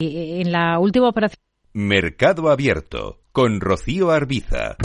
En la última operación. Mercado Abierto con Rocío Arbiza.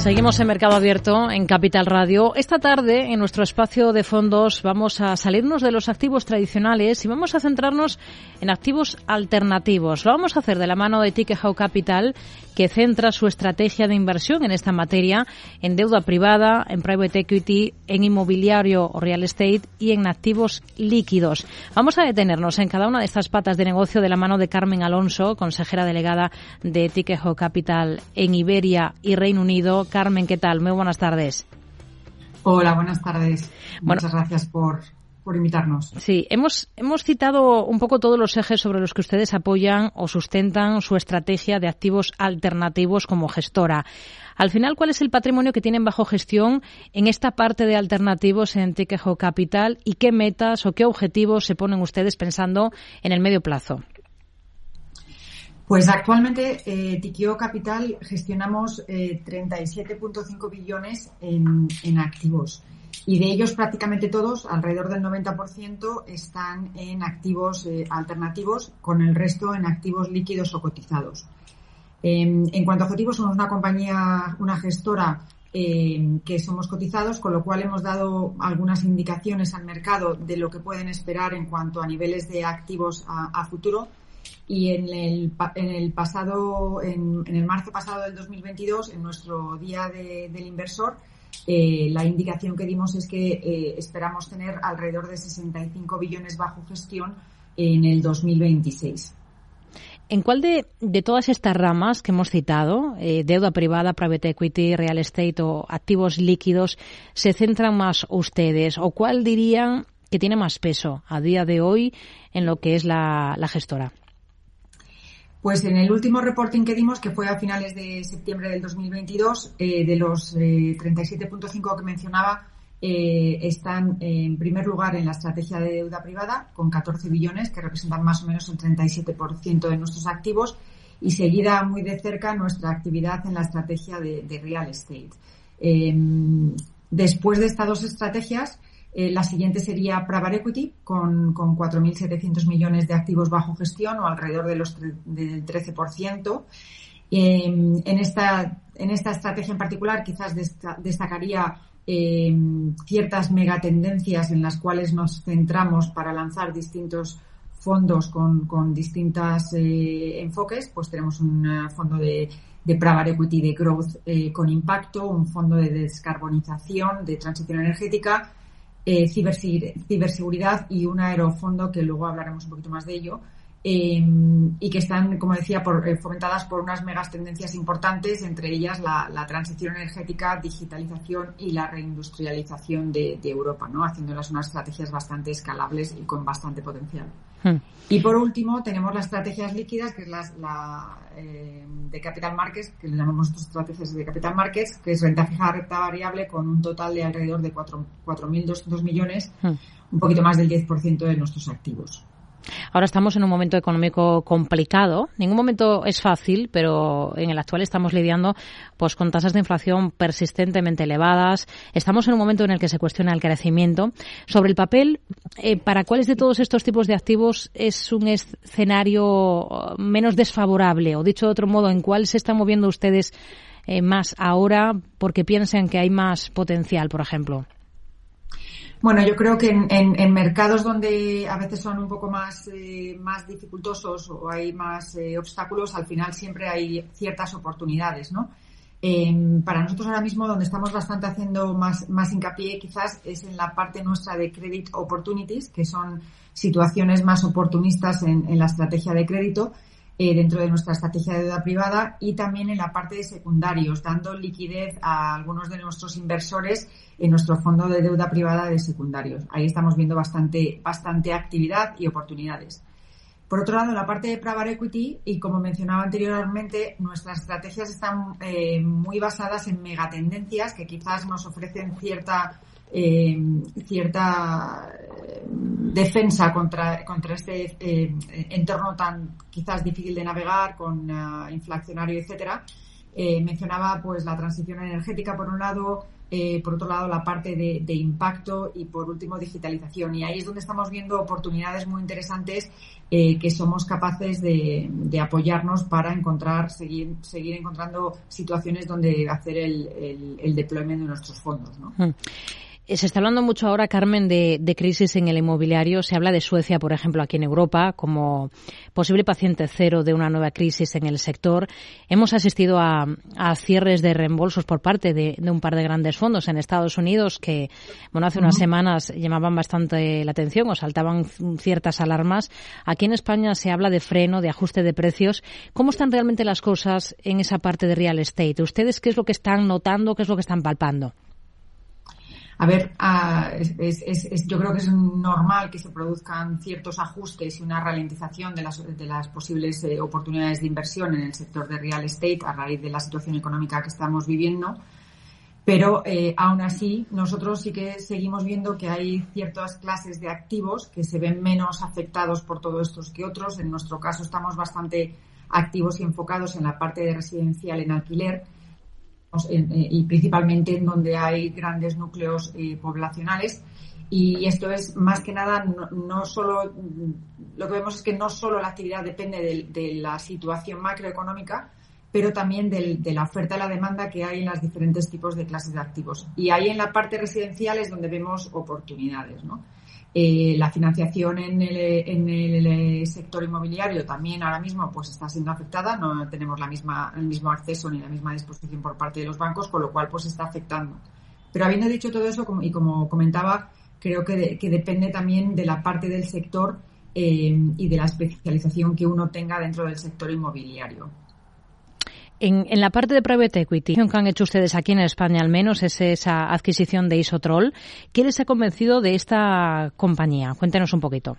Seguimos en Mercado Abierto en Capital Radio. Esta tarde, en nuestro espacio de fondos, vamos a salirnos de los activos tradicionales y vamos a centrarnos en activos alternativos. Lo vamos a hacer de la mano de Tikehau Capital, que centra su estrategia de inversión en esta materia en deuda privada, en private equity, en inmobiliario o real estate y en activos líquidos. Vamos a detenernos en cada una de estas patas de negocio de la mano de Carmen Alonso, consejera delegada de Tikehau Capital en Iberia y Reino Unido. Carmen, ¿qué tal? Muy buenas tardes. Hola, buenas tardes. Muchas gracias por, por invitarnos. Sí, hemos, hemos citado un poco todos los ejes sobre los que ustedes apoyan o sustentan su estrategia de activos alternativos como gestora. Al final, ¿cuál es el patrimonio que tienen bajo gestión en esta parte de alternativos en Tiquejo Capital y qué metas o qué objetivos se ponen ustedes pensando en el medio plazo? Pues actualmente eh, Capital gestionamos eh, 37.5 billones en, activos y de ellos prácticamente todos, alrededor del 90%, están en activos eh, alternativos, con el resto en activos líquidos o cotizados. en cuanto a objetivos, somos una compañía, una gestora eh, que somos cotizados, con lo cual hemos dado algunas indicaciones al mercado de lo que pueden esperar en cuanto a niveles de activos a futuro y en el, en el pasado, en, el marzo pasado del 2022, en nuestro día del inversor, eh, la indicación que dimos es que eh, esperamos tener alrededor de 65 billones bajo gestión en el 2026. ¿En cuál de, de, todas estas ramas que hemos citado, eh, deuda privada, private equity, real estate o activos líquidos, se centran más ustedes? ¿O cuál dirían que tiene más peso a día de hoy en lo que es la gestora? Pues en el último reporting que dimos, que fue a finales de septiembre del 2022, eh, de los 37.5 eh, que mencionaba, eh, están en primer lugar en la estrategia de deuda privada, con 14 billones, que representan más o menos el 37% de nuestros activos, y seguida muy de cerca nuestra actividad en la estrategia de, de real estate. después de estas dos estrategias, eh, la siguiente sería Private Equity con, con 4.700 millones de activos bajo gestión o alrededor de los del 13%. Eh, en, esta, en esta estrategia en particular quizás destacaría eh, ciertas megatendencias en las cuales nos centramos para lanzar distintos fondos con, con distintos eh, enfoques. Pues tenemos un fondo de, de Private Equity de Growth eh, con impacto, un fondo de descarbonización, de transición energética, eh, ciberseguridad y un aerofondo que luego hablaremos un poquito más de ello. Eh, y que están, como decía, por, eh, fomentadas por unas megas tendencias importantes, entre ellas la, la transición energética, digitalización y la reindustrialización de, de, Europa, ¿no? haciéndolas unas estrategias bastante escalables y con bastante potencial. Hmm. Y por último, tenemos las estrategias líquidas, que es la, la eh, de Capital Markets, que le llamamos estrategias de Capital Markets, que es renta fija, renta variable, con un total de alrededor de 4.200 millones, hmm. un poquito más del 10% de nuestros activos. Ahora estamos en un momento económico complicado. Ningún momento es fácil, pero en el actual estamos lidiando pues con tasas de inflación persistentemente elevadas. Estamos en un momento en el que se cuestiona el crecimiento. Sobre el papel, eh, ¿para cuáles de todos estos tipos de activos es un escenario menos desfavorable? O dicho de otro modo, ¿en cuál se están moviendo ustedes eh, más ahora porque piensan que hay más potencial, por ejemplo? Bueno, yo creo que en, mercados donde a veces son un poco más, eh, más dificultosos o hay más eh, obstáculos, al final siempre hay ciertas oportunidades, ¿no? Em, para nosotros ahora mismo donde estamos bastante haciendo más, más hincapié quizás es en la parte nuestra de credit opportunities, que son situaciones más oportunistas en, en la estrategia de crédito eh, dentro de nuestra estrategia de deuda privada y también en la parte de secundarios, dando liquidez a algunos de nuestros inversores en nuestro fondo de deuda privada de secundarios. Ahí estamos viendo bastante, bastante actividad y oportunidades. Por otro lado, la parte de private equity, y como mencionaba anteriormente, nuestras estrategias están eh, muy basadas en megatendencias que quizás nos ofrecen cierta eh, cierta defensa contra, contra este entorno tan quizás difícil de navegar, con inflacionario, etcétera. mencionaba pues la transición energética por un lado, eh, por otro lado la parte de, impacto y por último digitalización. Y ahí es donde estamos viendo oportunidades muy interesantes eh, que somos capaces de, apoyarnos para encontrar, seguir, seguir encontrando situaciones donde hacer el, el, deployment de nuestros fondos. ¿no? Mm. Se está hablando mucho ahora, Carmen, de, crisis en el inmobiliario. Se habla de Suecia, por ejemplo, aquí en Europa, como posible paciente cero de una nueva crisis en el sector. Hemos asistido a, cierres de reembolsos por parte de, un par de grandes fondos en Estados Unidos que, bueno, hace unas semanas llamaban bastante la atención o saltaban ciertas alarmas. Aquí en España se habla de freno, de ajuste de precios. ¿Cómo están realmente las cosas en esa parte de real estate? ¿Ustedes qué es lo que están notando, qué es lo que están palpando? A ver, ah, yo creo que es normal que se produzcan ciertos ajustes y una ralentización de las, de las posibles eh, oportunidades de inversión en el sector de real estate a raíz de la situación económica que estamos viviendo. Pero eh, aún así, nosotros sí que seguimos viendo que hay ciertas clases de activos que se ven menos afectados por todo esto que otros. En nuestro caso, estamos bastante activos y enfocados en la parte de residencial en alquiler y principalmente en donde hay grandes núcleos eh, poblacionales. Y esto es más que nada no, solo, lo que vemos es que no solo la actividad depende de, la situación macroeconómica, pero también de la oferta y la demanda que hay en los diferentes tipos de clases de activos. Y ahí en la parte residencial es donde vemos oportunidades, ¿no? Eh, la financiación en el, sector inmobiliario también ahora mismo pues está siendo afectada, no tenemos la misma, el mismo acceso ni la misma disposición por parte de los bancos, con lo cual pues está afectando. Pero habiendo dicho todo eso, y como comentaba, creo que, que depende también de la parte del sector eh, y de la especialización que uno tenga dentro del sector inmobiliario. En, la parte de private equity, que han hecho ustedes aquí en España al menos es esa adquisición de Isotrol. ¿Qué les ha convencido de esta compañía? Cuéntenos un poquito.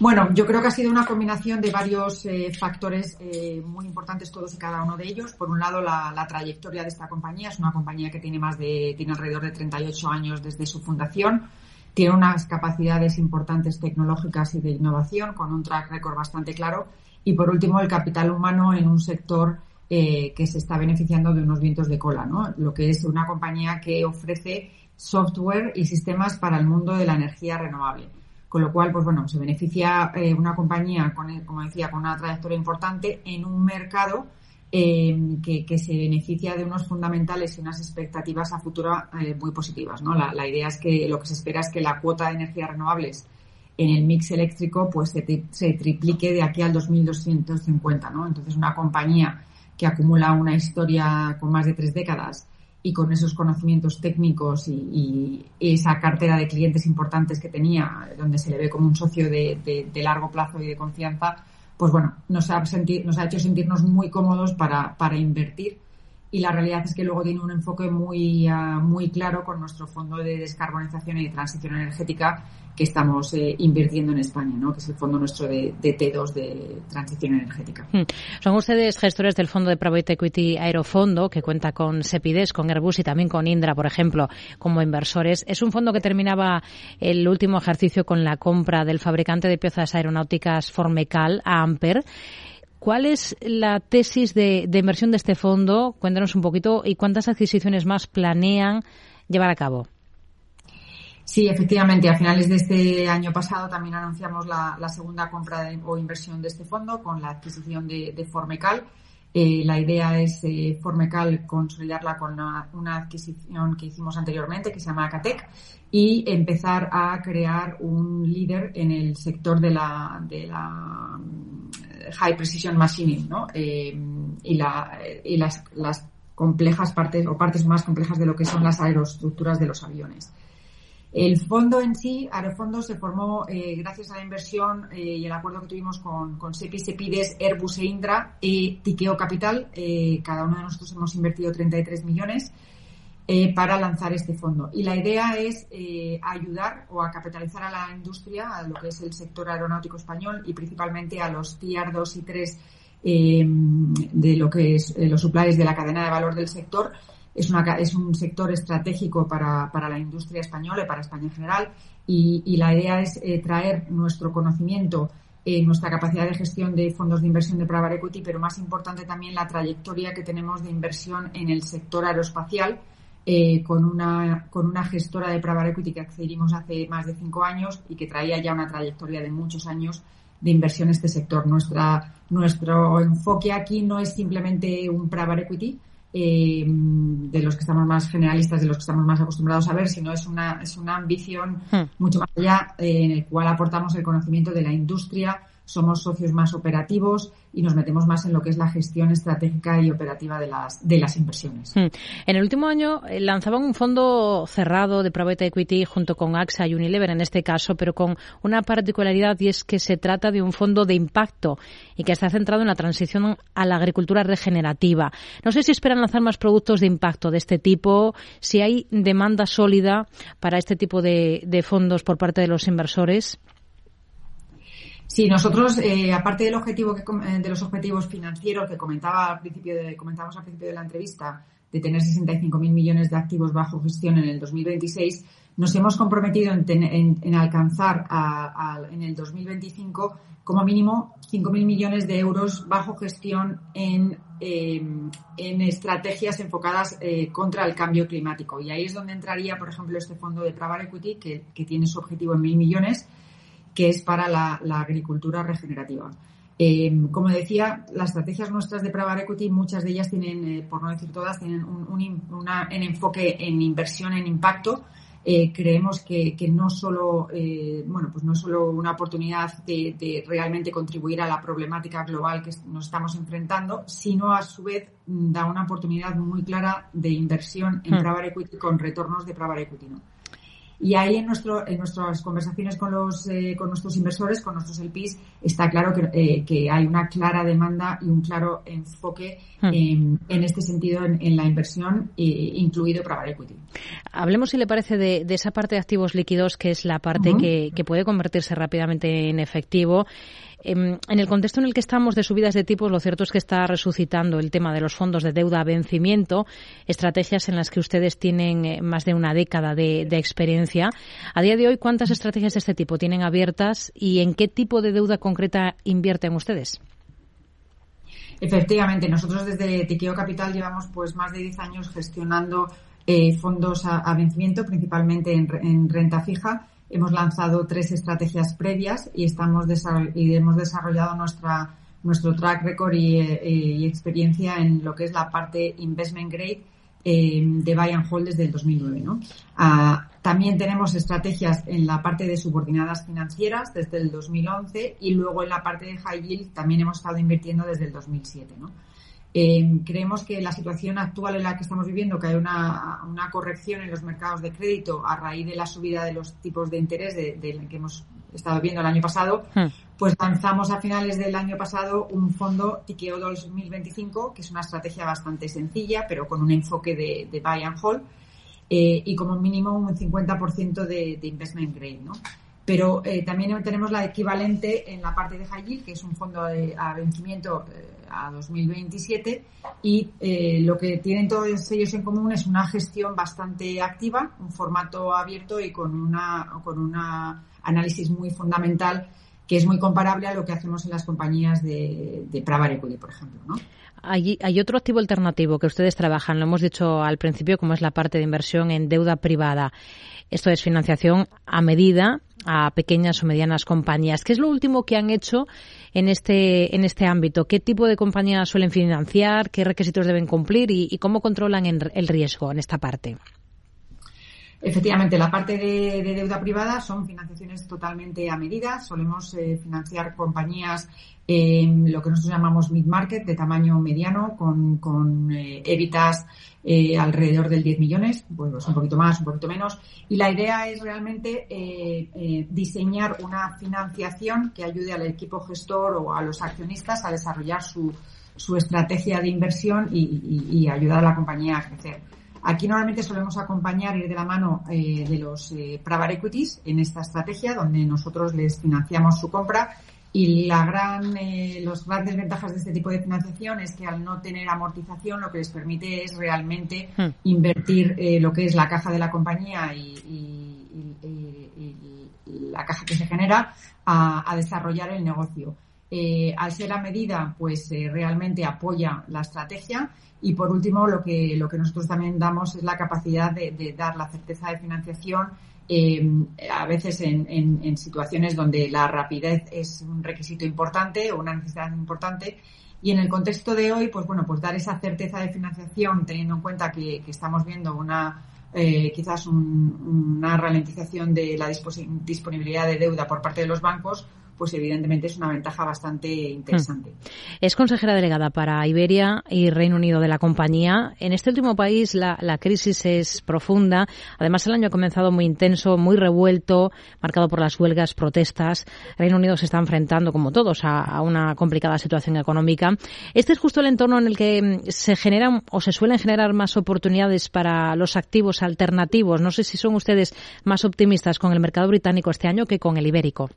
Bueno, yo creo que ha sido una combinación de varios eh, factores eh, muy importantes todos y cada uno de ellos. Por un lado, la, trayectoria de esta compañía. Es una compañía que tiene más de, tiene alrededor de 38 años desde su fundación. Tiene unas capacidades importantes tecnológicas y de innovación con un track record bastante claro y por último, el capital humano en un sector eh, que se está beneficiando de unos vientos de cola, ¿no? Lo que es una compañía que ofrece software y sistemas para el mundo de la energía renovable. Con lo cual, pues bueno, se beneficia eh, una compañía, con, como decía, con una trayectoria importante en un mercado eh, que, se beneficia de unos fundamentales y unas expectativas a futuro muy positivas. ¿no? La, la, idea es que lo que se espera es que la cuota de energías renovables en el mix eléctrico pues se, triplique de aquí al 2250, ¿no? Entonces una compañía que acumula una historia con más de tres décadas y con esos conocimientos técnicos y, esa cartera de clientes importantes que tenía, donde se le ve como un socio de, largo plazo y de confianza, pues bueno, nos ha, nos ha hecho sentirnos muy cómodos para, para invertir y la realidad es que luego tiene un enfoque muy, ah, muy claro con nuestro fondo de descarbonización y de transición energética que estamos eh, invirtiendo en España, ¿no? que es el fondo nuestro de, T2 de transición energética. Hmm. Son ustedes gestores del fondo de Private Equity Aerofondo, que cuenta con Sepides, con Airbus y también con Indra, por ejemplo, como inversores. Es un fondo que terminaba el último ejercicio con la compra del fabricante de piezas aeronáuticas Formecal a Amper. ¿Cuál es la tesis de, inversión de este fondo? Cuéntanos un poquito y cuántas adquisiciones más planean llevar a cabo. Sí, efectivamente. A finales de este año pasado también anunciamos la, segunda compra o inversión de este fondo con la adquisición de, Formecal. Eh, la idea es eh, Formecal consolidarla con una, adquisición que hicimos anteriormente que se llama Acatec y empezar a crear un líder en el sector de la, de la high precision machining, ¿no? Eh, y, la, y las, las complejas partes o partes más complejas de lo que son las aeroestructuras de los aviones. El fondo en sí, Aerofondo, se formó eh, gracias a la inversión eh, y el acuerdo que tuvimos con, con SEPI, SEPIDES, Airbus e Indra y Tiqueo Capital. Eh, cada uno de nosotros hemos invertido 33 millones eh, para lanzar este fondo. Y la idea es ayudar o a capitalizar a la industria, a lo que es el sector aeronáutico español y principalmente a los tier 2 y 3 eh, de lo que es los suppliers de la cadena de valor del sector. Es, es un sector estratégico para, para la industria española y para España en general. Y, la idea es traer nuestro conocimiento nuestra capacidad de gestión de fondos de inversión de private equity, pero más importante también la trayectoria que tenemos de inversión en el sector aeroespacial, eh, con, una, con una gestora de private equity que accedimos hace más de cinco años y que traía ya una trayectoria de muchos años de inversión en este sector. Nuestra, nuestro enfoque aquí no es simplemente un private equity, eh, de los que estamos más generalistas, de los que estamos más acostumbrados a ver, sino es una, es una ambición hmm. mucho más allá eh, en el cual aportamos el conocimiento de la industria, somos socios más operativos y nos metemos más en lo que es la gestión estratégica y operativa de las, de las inversiones. Hmm. En el último año eh, lanzaban un fondo cerrado de private equity junto con AXA y Unilever en este caso, pero con una particularidad y es que se trata de un fondo de impacto y que está centrado en la transición a la agricultura regenerativa. No sé si esperan lanzar más productos de impacto de este tipo, si hay demanda sólida para este tipo de fondos por parte de los inversores. Sí, nosotros, eh, aparte del objetivo que, eh, de los objetivos financieros que comentaba al principio de, comentamos al principio de la entrevista, de tener 65.000 millones de activos bajo gestión en el 2026, nos hemos comprometido en, alcanzar en el 2025 como mínimo 5.000 millones de euros bajo gestión en, em, en estrategias enfocadas eh, contra el cambio climático. Y ahí es donde entraría, por ejemplo, este fondo de Private Equity, que, que tiene su objetivo en 1.000 millones que es para la, agricultura regenerativa. Eh, como decía, las estrategias nuestras de private equity, muchas de ellas tienen, eh, por no decir todas, tienen un, enfoque en inversión, en impacto. Eh, creemos que, no solo, bueno, pues no solo una oportunidad de, realmente contribuir a la problemática global que nos estamos enfrentando, sino a su vez da una oportunidad muy clara de inversión en hmm. private equity con retornos de private equity. ¿no? Y ahí en, nuestro, en nuestras conversaciones con, los, eh, con nuestros inversores, con nuestros LPs, está claro que, eh, que hay una clara demanda y un claro enfoque hmm. en, en, este sentido en, la inversión, eh, incluido private equity. Hablemos, si le parece, de, de, esa parte de activos líquidos, que es la parte que, que puede convertirse rápidamente en efectivo. Em, en el contexto en el que estamos de subidas de tipos, lo cierto es que está resucitando el tema de los fondos de deuda a vencimiento, estrategias en las que ustedes tienen eh, más de una década de, experiencia. A día de hoy, ¿cuántas estrategias de este tipo tienen abiertas y en qué tipo de deuda concreta invierten ustedes? Efectivamente, nosotros desde Tiqueo Capital llevamos pues más de 10 años gestionando eh, fondos a, vencimiento, principalmente en renta fija Hemos lanzado tres estrategias previas y, hemos desarrollado nuestra, nuestro track record eh, y, experiencia en lo que es la parte investment grade eh, de buy and hold desde el 2009. ¿no? Ah, también tenemos estrategias en la parte de subordinadas financieras desde el 2011 y luego en la parte de high yield también hemos estado invirtiendo desde el 2007. ¿no? Eh, creemos que la situación actual en la que estamos viviendo, que hay una, corrección en los mercados de crédito a raíz de la subida de los tipos de interés de, que hemos estado viendo el año pasado, hmm. pues lanzamos a finales del año pasado un fondo Tikeo 2025, que es una estrategia bastante sencilla, pero con un enfoque de, buy and hold, eh, y como mínimo un 50% de, de investment grade, ¿no? Pero eh, también tenemos la equivalente en la parte de high que es un fondo de, a vencimiento eh, a 2027 y eh, lo que tienen todos ellos en común es una gestión bastante activa, un formato abierto y con una con un análisis muy fundamental que es muy comparable a lo que hacemos en las compañías de, de equity, por ejemplo, ¿no? Hay, otro activo alternativo que ustedes trabajan, lo hemos dicho al principio, como es la parte de inversión en deuda privada. Esto es financiación a medida a pequeñas o medianas compañías. ¿Qué es lo último que han hecho en este, en este ámbito? ¿Qué tipo de compañías suelen financiar? ¿Qué requisitos deben cumplir? ¿Y, cómo controlan el riesgo en esta parte? Efectivamente, la parte de, deuda privada son financiaciones totalmente a medida. Solemos eh, financiar compañías en lo que nosotros llamamos mid-market, de tamaño mediano, con, con eh, eh, alrededor del 10 millones, pues un poquito más, un poquito menos. Y la idea es realmente diseñar una financiación que ayude al equipo gestor o a los accionistas a desarrollar su, su estrategia de inversión y, y ayudar a la compañía a crecer Aquí normalmente solemos acompañar, ir de la mano eh, de los eh, private equities en esta estrategia, donde nosotros les financiamos su compra y la gran, eh, los grandes ventajas de este tipo de financiación es que al no tener amortización lo que les permite es realmente hmm. invertir eh, lo que es la caja de la compañía y, la caja que se genera a, desarrollar el negocio. Eh, al ser a medida, pues realmente apoya la estrategia y por último lo que nosotros también damos es la capacidad de dar la certeza de financiación eh, a veces en, situaciones donde la rapidez es un requisito importante o una necesidad importante. Y en el contexto de hoy, pues bueno, pues dar esa certeza de financiación, teniendo en cuenta que, estamos viendo una eh, quizás una ralentización de la disponibilidad de deuda por parte de los bancos, pues evidentemente es una ventaja bastante interesante. Hmm. Es consejera delegada para Iberia y Reino Unido de la compañía. En este último país la, crisis es profunda. Además, el año ha comenzado muy intenso, muy revuelto, marcado por las huelgas, protestas. Reino Unido se está enfrentando, como todos, a, una complicada situación económica. Este es justo el entorno en el que mm, se generan o se suelen generar más oportunidades para los activos alternativos. No sé si son ustedes más optimistas con el mercado británico este año que con el ibérico.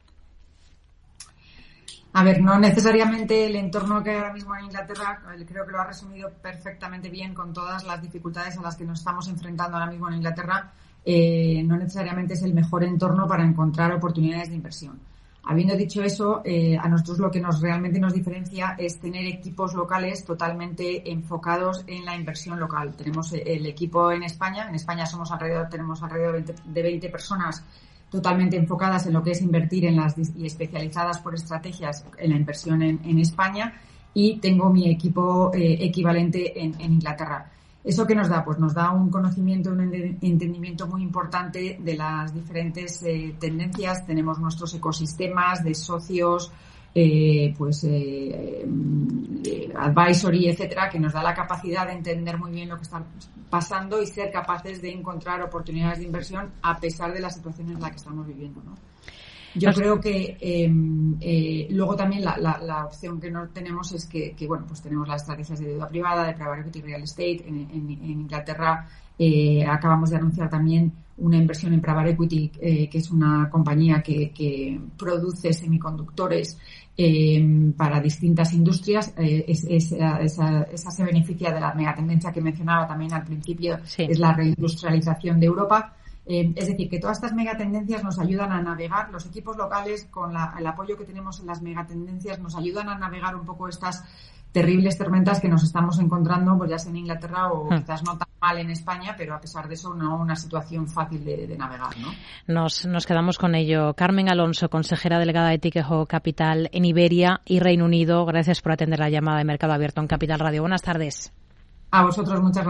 A ver, no necesariamente el entorno que hay ahora mismo en Inglaterra, creo que lo ha resumido perfectamente bien con todas las dificultades a las que nos estamos enfrentando ahora mismo en Inglaterra, eh, no necesariamente es el mejor entorno para encontrar oportunidades de inversión. Habiendo dicho eso, eh, a nosotros lo que nos realmente nos diferencia es tener equipos locales totalmente enfocados en la inversión local. Tenemos el equipo en España, en España somos alrededor, tenemos alrededor de 20 personas totalmente enfocadas en lo que es invertir en las y especializadas por estrategias en la inversión en, España y tengo mi equipo eh, equivalente en, Inglaterra. ¿Eso qué nos da? Pues nos da un conocimiento, un entendimiento muy importante de las diferentes eh, tendencias. Tenemos nuestros ecosistemas de socios, eh, pues eh, eh, advisory, etcétera, que nos da la capacidad de entender muy bien lo que está pasando y ser capaces de encontrar oportunidades de inversión a pesar de la situación en la que estamos viviendo, ¿no? Yo creo que em, eh, luego también la, la, la, opción que no tenemos es que, que, bueno, pues tenemos las estrategias de deuda privada, de private equity real estate. En, en, en Inglaterra eh, acabamos de anunciar también una inversión en private equity, eh, que es una compañía que, que produce semiconductores em, para distintas industrias. Eh, es, es, esa, esa, se beneficia de la megatendencia que mencionaba también al principio, es la reindustrialización de Europa eh, es decir, que todas estas megatendencias nos ayudan a navegar, los equipos locales con el apoyo que tenemos en las megatendencias nos ayudan a navegar un poco estas terribles tormentas que nos estamos encontrando, pues ya sea en Inglaterra o hmm. quizás no tan mal en España, pero a pesar de eso no una situación fácil de, navegar, ¿no? Nos, nos quedamos con ello. Carmen Alonso, consejera delegada de Tiquejo Capital en Iberia y Reino Unido, gracias por atender la llamada de Mercado Abierto en Capital Radio. Buenas tardes. A vosotros, muchas gracias.